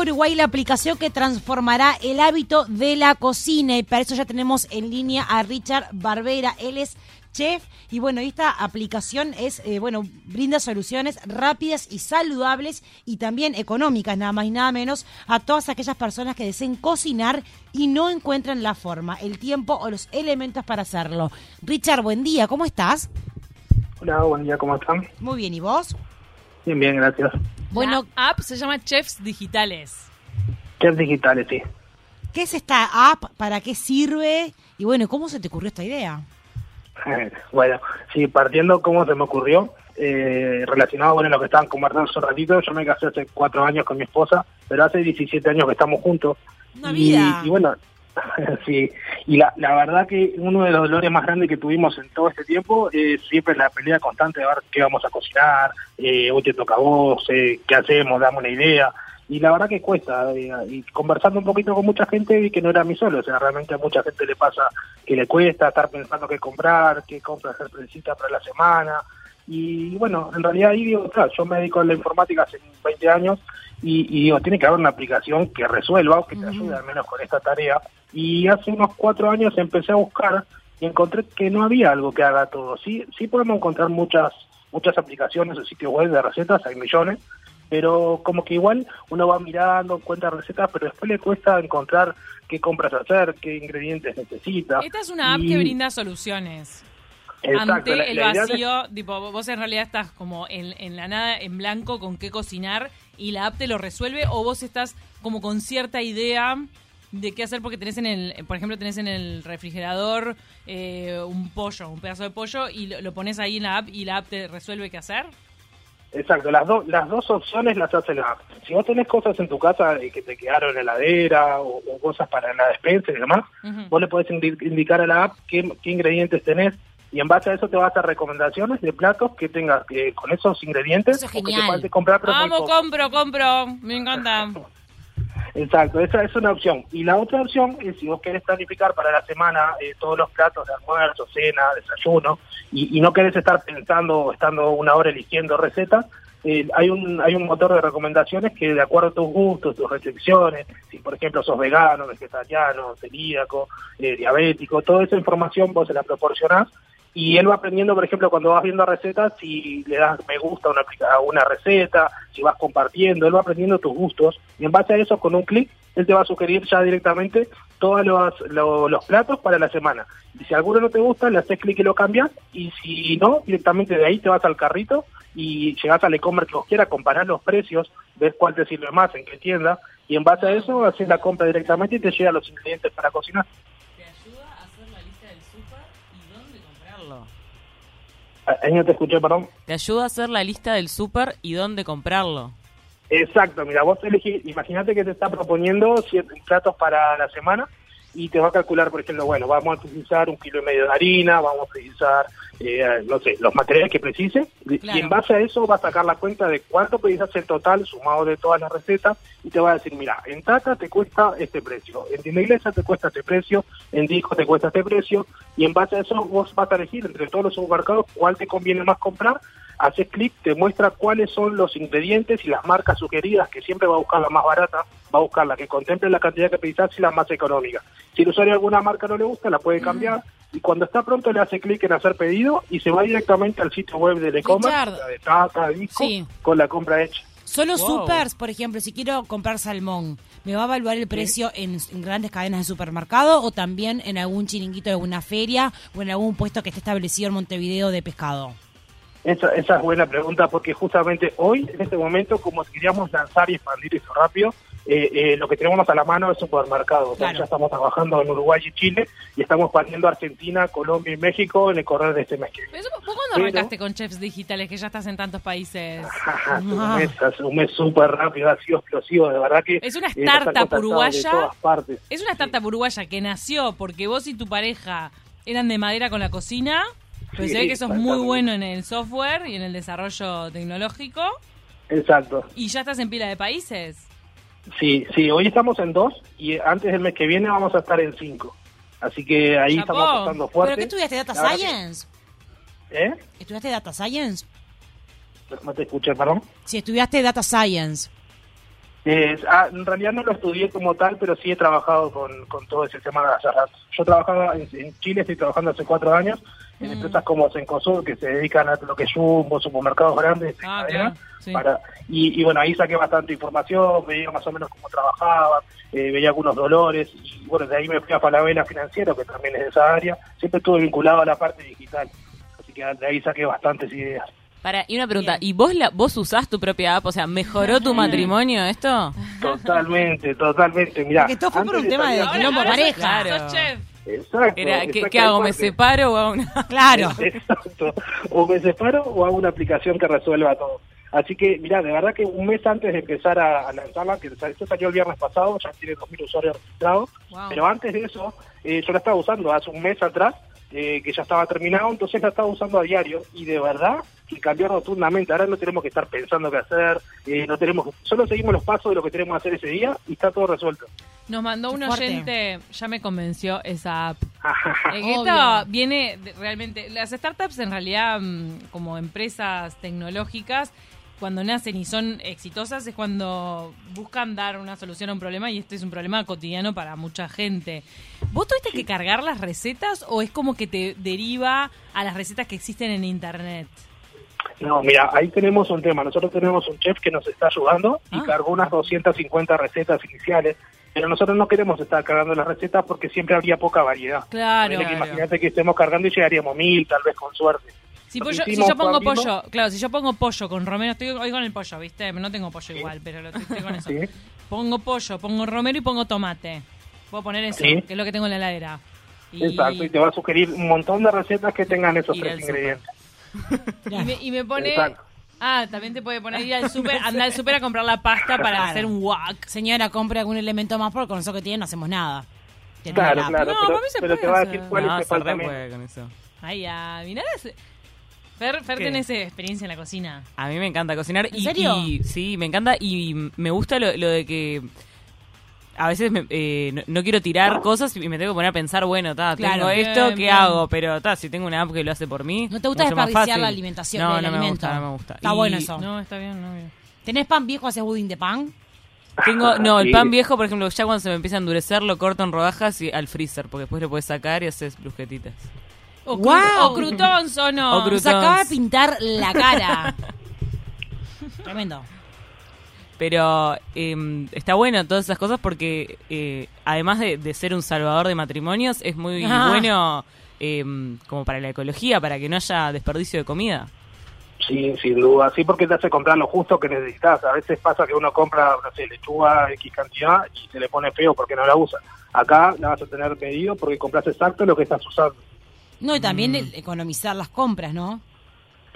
Uruguay la aplicación que transformará el hábito de la cocina y para eso ya tenemos en línea a Richard Barbera. Él es chef y bueno, esta aplicación es, eh, bueno, brinda soluciones rápidas y saludables y también económicas, nada más y nada menos, a todas aquellas personas que deseen cocinar y no encuentran la forma, el tiempo o los elementos para hacerlo. Richard, buen día, ¿cómo estás? Hola, buen día, ¿cómo están? Muy bien, ¿y vos? Bien, bien, gracias. Bueno, la app se llama Chefs Digitales. Chefs Digitales, sí. ¿Qué es esta app? ¿Para qué sirve? Y bueno, ¿cómo se te ocurrió esta idea? bueno, sí, partiendo cómo se me ocurrió, eh, relacionado con lo que estaban conversando hace un ratito, yo me casé hace cuatro años con mi esposa, pero hace 17 años que estamos juntos. Una vida. Y, bueno, sí, y la, la verdad que uno de los dolores más grandes que tuvimos en todo este tiempo es siempre la pelea constante de ver qué vamos a cocinar, eh, hoy te toca a vos, eh, qué hacemos, dame una idea y la verdad que cuesta. Eh, y conversando un poquito con mucha gente vi que no era a mí solo, o sea, realmente a mucha gente le pasa que le cuesta estar pensando qué comprar, qué compra hacer para la semana. Y bueno, en realidad ahí digo, claro, yo me dedico a la informática hace 20 años y, digo, tiene que haber una aplicación que resuelva o que te ayude al menos con esta tarea. Y hace unos cuatro años empecé a buscar y encontré que no había algo que haga todo. Sí, sí podemos encontrar muchas muchas aplicaciones o sitios web de recetas, hay millones, pero como que igual uno va mirando, encuentra recetas, pero después le cuesta encontrar qué compras hacer, qué ingredientes necesita. Esta es una app que brinda soluciones. Ante el vacío, tipo, vos en realidad estás como en, en, la nada, en blanco, con qué cocinar, y la app te lo resuelve, o vos estás como con cierta idea de qué hacer porque tenés en el, por ejemplo, tenés en el refrigerador eh, un pollo, un pedazo de pollo, y lo, lo pones ahí en la app y la app te resuelve qué hacer. Exacto, las, dos las dos opciones las hace la app. Si vos tenés cosas en tu casa que te quedaron en la heladera o, cosas para la despensa y demás, vos le podés indicar a la app qué, ingredientes tenés y en base a eso te va a hacer recomendaciones de platos que tengas que con esos ingredientes que te comprar. Vamos, compro, compro, me encanta. Exacto, esa es una opción. Y la otra opción es si vos querés planificar para la semana eh, todos los platos de almuerzo, cena, desayuno, y, no querés estar pensando o estando una hora eligiendo recetas, eh, hay un hay un motor de recomendaciones que de acuerdo a tus gustos, tus restricciones, si por ejemplo sos vegano, vegetariano, celíaco, eh, diabético, toda esa información vos se la proporcionás y él va aprendiendo, por ejemplo, cuando vas viendo recetas, si le das me gusta una, una receta, si vas compartiendo, él va aprendiendo tus gustos y en base a eso, con un clic, él te va a sugerir ya directamente todos los, los, platos para la semana. Y si alguno no te gusta, le haces clic y lo cambias y si no, directamente de ahí te vas al carrito y llegas al e-commerce que vos quieras, comparar los precios, ves cuál te sirve más, en qué tienda y en base a eso haces la compra directamente y te llegan los ingredientes para cocinar. Ahí no te escuché, perdón. Te ayuda a hacer la lista del súper y dónde comprarlo. Exacto, mira, vos elegís, imagínate que te está proponiendo siete platos para la semana y te va a calcular, por ejemplo, bueno, vamos a utilizar un kilo y medio de harina, vamos a utilizar, eh, no sé, los materiales que precise, y en base a eso va a sacar la cuenta de cuánto precisas el total sumado de todas las recetas y te va a decir, mira, en Tata te cuesta este precio, en Tienda Iglesia te cuesta este precio, en Disco te cuesta este precio, y en base a eso vos vas a elegir entre todos los supermercados cuál te conviene más comprar haces clic, te muestra cuáles son los ingredientes y las marcas sugeridas, que siempre va a buscar la más barata, va a buscar la que contemple la cantidad que precisas y la más económica. Si el usuario de alguna marca no le gusta, la puede cambiar y cuando está pronto le hace clic en hacer pedido y se va directamente al sitio web del e-commerce, de Tata, Disco, con la compra hecha. Solo supers, por ejemplo, si quiero comprar salmón, ¿me va a evaluar el precio en, grandes cadenas de supermercado o también en algún chiringuito de alguna feria o en algún puesto que esté establecido en Montevideo de pescado? Esa, esa es buena pregunta porque justamente hoy, en este momento, como queríamos lanzar y expandir eso rápido, eh, eh, lo que tenemos a la mano es supermercado. ya estamos trabajando en Uruguay y Chile y estamos expandiendo Argentina, Colombia y México en el correr de este mes. ¿Vos cuándo arrancaste con Chefs Digitales que ya estás en tantos países? un mes, un mes súper rápido, ha sido explosivo, de verdad que... Es una eh, startup uruguaya. Es una startup uruguaya que nació porque vos y tu pareja eran de madera con la cocina pues se ve que sos muy bueno en el software y en el desarrollo tecnológico. Exacto. ¿Y ya estás en pila de países? Sí, sí, hoy estamos en dos y antes del mes que viene vamos a estar en cinco. Así que ahí estamos apostando fuerte. ¿Pero qué estudiaste? ¿Data Science? ¿Eh? ¿Estudiaste Data Science? No te escuché, perdón. Si estudiaste Data Science. ah, en realidad no lo estudié como tal, pero sí he trabajado con, todo ese tema de rato. Yo trabajaba en, Chile, estoy trabajando hace cuatro años en mm. empresas como Sencosud, que se dedican a lo que es Jumbo, supermercados grandes, ah, para, y, bueno, ahí saqué bastante información, veía más o menos cómo trabajaban, eh, veía algunos dolores, y bueno, de ahí me fui a Falabella Financiero, que también es de esa área, siempre estuve vinculado a la parte digital, así que de ahí saqué bastantes ideas. Para, y una pregunta, ¿y vos la, vos usás tu propia app? O sea, ¿mejoró tu matrimonio esto? Totalmente, totalmente. Mira, que esto fue por un tema de quilombo pareja. Claro. Exacto. Era, ¿qué, hago? ¿Me separo o hago una...? Claro. Exacto. O me separo o hago una aplicación que resuelva todo. Así que, mira, de verdad que un mes antes de empezar a, lanzarla, que esto salió el viernes pasado, ya tiene 2.000 usuarios registrados, pero antes de eso, eh, yo la estaba usando hace un mes atrás, eh, que ya estaba terminado, entonces la estaba usando a diario y de verdad que cambió rotundamente. Ahora no tenemos que estar pensando qué hacer, eh, no tenemos, solo seguimos los pasos de lo que tenemos que hacer ese día y está todo resuelto. Nos mandó un oyente, ya me convenció esa app. esto viene realmente, las startups en realidad mm, como empresas tecnológicas cuando nacen y son exitosas es cuando buscan dar una solución a un problema y este es un problema cotidiano para mucha gente. ¿Vos tuviste que cargar las recetas o es como que te deriva a las recetas que existen en internet? No, mira, ahí tenemos un tema. Nosotros tenemos un chef que nos está ayudando y ah. cargó unas 250 recetas iniciales, pero nosotros no queremos estar cargando las recetas porque siempre habría poca variedad. Claro. Imagínate que estemos cargando y llegaríamos mil, tal vez con suerte. Si, yo pongo pollo, claro, si yo pongo pollo con romero, estoy hoy con el pollo, ¿viste? No tengo pollo igual, pero lo, estoy con eso. Pongo pollo, pongo romero y pongo tomate. Puedo poner eso, que es lo que tengo en la heladera. Exacto, y te va a sugerir un montón de recetas que tengan esos tres ingredientes. y, me, pone... Ah, también te puede poner ir al súper, andar al súper a comprar la pasta para hacer un wok. Señora, compre algún elemento más porque con eso que tiene no hacemos nada. claro, claro, no, pero, te va a decir cuál es el con eso. Ay, ya, mirá, Fer, Fer tenés experiencia en la cocina. A mí me encanta cocinar. ¿En y, serio? sí, me encanta y me gusta lo, de que a veces eh, no, quiero tirar cosas y me tengo que poner a pensar, bueno, ta, tengo esto, ¿qué hago? Pero ta, si tengo una app que lo hace por mí. ¿No te gusta desperdiciar la alimentación? No, no me gusta, no me gusta. Está bueno eso. No, está bien, no. ¿Tenés pan viejo, haces budín de pan? Tengo, no, el pan viejo, por ejemplo, ya cuando se me empieza a endurecer, lo corto en rodajas y al freezer, porque después lo puedes sacar y haces brujetitas. O, wow. o crutons o no. O Se acaba de pintar la cara. Tremendo. Pero eh, está bueno todas esas cosas porque eh, además de, ser un salvador de matrimonios, es muy ah. bueno eh, como para la ecología, para que no haya desperdicio de comida. Sí, sin duda. Sí, porque te hace comprar lo justo que necesitas. A veces pasa que uno compra, no sé, lechuga X cantidad y se le pone feo porque no la usa. Acá la vas a tener pedido porque compras exacto lo que estás usando. No, y también mm. economizar las compras, ¿no?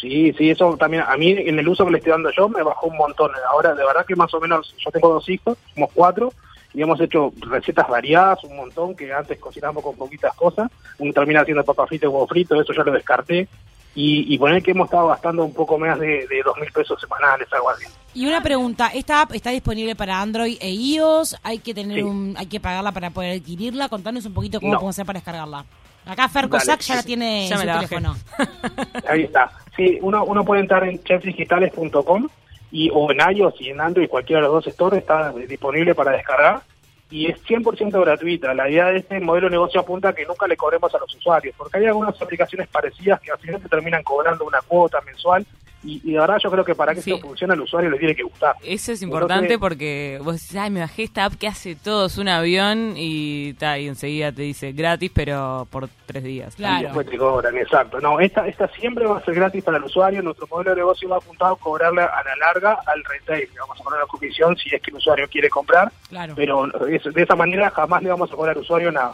Sí, sí, eso también, a mí en el uso que le estoy dando yo me bajó un montón. Ahora, de verdad que más o menos, yo tengo dos hijos, somos cuatro, y hemos hecho recetas variadas, un montón, que antes cocinamos con poquitas cosas. Uno termina haciendo papas fritas y huevo frito, eso ya lo descarté. Y, y poner que hemos estado gastando un poco más de, dos mil pesos semanales, algo así. Y una pregunta, ¿esta app está disponible para Android e iOS? ¿Hay que tener un, hay que pagarla para poder adquirirla? Contanos un poquito cómo podemos hacer para descargarla. Acá Ferco Sack ya la tiene ya su teléfono. Ahí está. Sí, uno, uno puede entrar en chefsdigitales.com y, o en iOS y en Android, cualquiera de los dos stores está disponible para descargar y es 100% gratuita. La idea de este modelo de negocio apunta a que nunca le cobremos a los usuarios, porque hay algunas aplicaciones parecidas que al final te terminan cobrando una cuota mensual y, de verdad yo creo que para que esto funcione al usuario le tiene que gustar. Eso es importante porque vos decís, ay, me bajé esta app que hace todo, es un avión y, ta, y enseguida te dice gratis, pero por tres días. Claro. Y después te cobran, exacto. No, esta, esta siempre va a ser gratis para el usuario. Nuestro modelo de negocio va apuntado a cobrarle a la larga al retail. vamos a poner la comisión si es que el usuario quiere comprar, claro. pero de esa manera jamás le vamos a cobrar al usuario nada.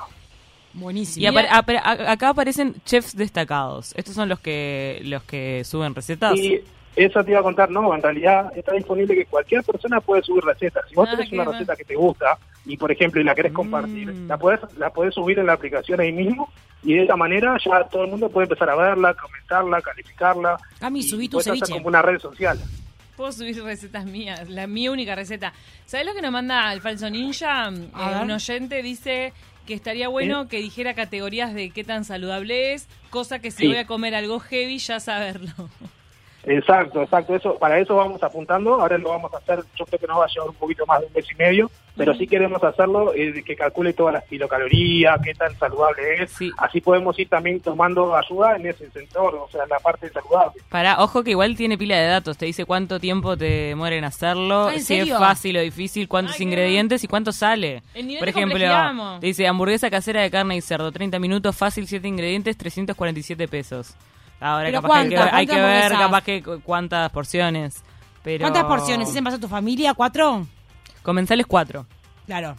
Buenísimo. Y acá aparecen chefs destacados. ¿Estos son los que los que suben recetas? Sí, eso te iba a contar. No, en realidad está disponible que cualquier persona puede subir recetas. Si vos ah, tenés una receta que te gusta y, por ejemplo, y la querés compartir, mm. la puedes la podés subir en la aplicación ahí mismo y de esa manera ya todo el mundo puede empezar a verla, comentarla, calificarla. Cami, subí tu ceviche. como una red social. Puedo subir recetas mías, la mi única receta. ¿Sabes lo que nos manda el falso ninja? Eh, un oyente dice que estaría bueno que dijera categorías de qué tan saludable es, cosa que si voy a comer algo heavy ya saberlo. Exacto, exacto. Eso, para eso vamos apuntando. Ahora lo vamos a hacer. Yo creo que nos va a llevar un poquito más de un mes y medio, pero sí queremos hacerlo eh, que calcule todas las kilocalorías, qué tan saludable es. Así podemos ir también tomando ayuda en ese sector, o sea, en la parte saludable. Para, ojo que igual tiene pila de datos. Te dice cuánto tiempo te demora en hacerlo, ah, si es fácil o difícil, cuántos ingredientes y cuánto sale. Por ejemplo, te dice hamburguesa casera de carne y cerdo, 30 minutos, fácil, 7 ingredientes, 347 pesos. Ahora capaz que hay que, ver, capaz que cuántas porciones. Pero... ¿Cuántas porciones? ¿Es en base a tu familia? ¿Cuatro? Comensales cuatro. Claro.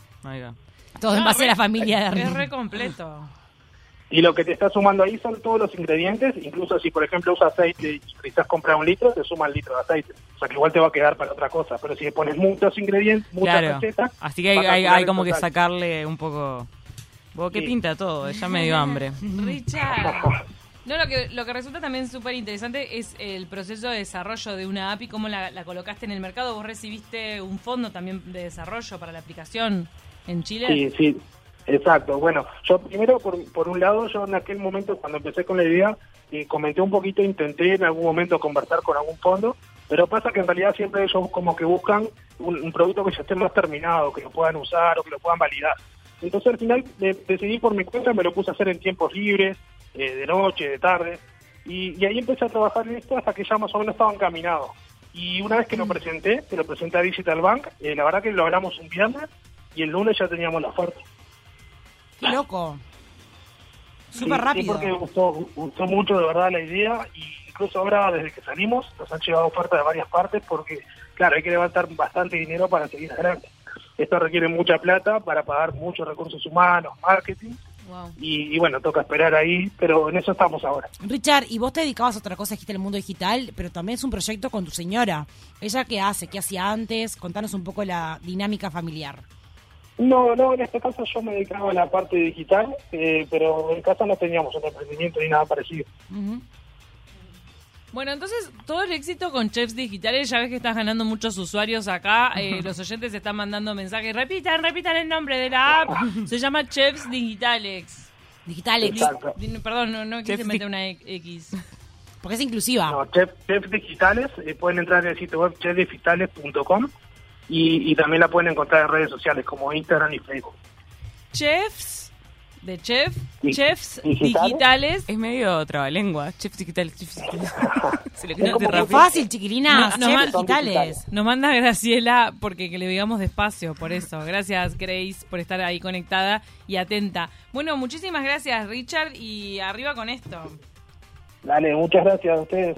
Todo en base a la familia de Es re completo. Y lo que te está sumando ahí son todos los ingredientes, incluso si por ejemplo usas aceite y quizás compras un litro, te suma el litro de aceite. O sea que igual te va a quedar para otra cosa, pero si le pones muchos ingredientes, muchas recetas... Así que hay, como que sacarle un poco... ¿Qué pinta todo? Ya me dio hambre. Richard. No, lo que, lo que resulta también súper interesante es el proceso de desarrollo de una app y cómo la, colocaste en el mercado. Vos recibiste un fondo también de desarrollo para la aplicación en Chile. Sí, sí, exacto. Bueno, yo primero, por, por un lado, yo en aquel momento, cuando empecé con la idea, eh, comenté un poquito, intenté en algún momento conversar con algún fondo, pero pasa que en realidad siempre ellos como que buscan un, producto que ya esté más terminado, que lo puedan usar o que lo puedan validar. Entonces al final decidí por mi cuenta, me lo puse a hacer en tiempos libres, eh, de noche, de tarde, y, ahí empecé a trabajar en esto hasta que ya más o menos estaba encaminado. Y una vez que lo mm. presenté, que lo presenté a Digital Bank, eh, la verdad que lo hablamos un viernes y el lunes ya teníamos la oferta. ¡Qué loco! Súper rápido. Sí, porque gustó, gustó mucho de verdad la idea y incluso ahora desde que salimos nos han llegado ofertas de varias partes porque, claro, hay que levantar bastante dinero para seguir adelante. Esto requiere mucha plata para pagar muchos recursos humanos, marketing y, bueno, toca esperar ahí, pero en eso estamos ahora. Richard, y vos te dedicabas a otra cosa, dijiste el mundo digital, pero también es un proyecto con tu señora. ¿Ella qué hace? ¿Qué hacía antes? Contanos un poco la dinámica familiar. No, no, en este caso yo me dedicaba a la parte digital, eh, pero en casa no teníamos otro emprendimiento ni nada parecido. Bueno, entonces todo el éxito con Chefs Digitales, ya ves que estás ganando muchos usuarios acá, eh, los oyentes están mandando mensajes, repitan, repitan el nombre de la app, se llama Chefs Digitales. Digitales. Perdón, no, no quise meter una X. Porque es inclusiva. No, Chefs Digitales, eh, pueden entrar en el sitio web chefsdigitales.com y, y también la pueden encontrar en redes sociales como Instagram y Facebook. Chefs de chef, chefs digitales. Es medio trabalengua, chefs digitales, chefs digitales. Se le fácil, chiquilinas, no, chefs digitales. Nos manda Graciela porque que le digamos despacio, por eso. Gracias, Grace, por estar ahí conectada y atenta. Bueno, muchísimas gracias, Richard, y arriba con esto. Dale, muchas gracias a ustedes.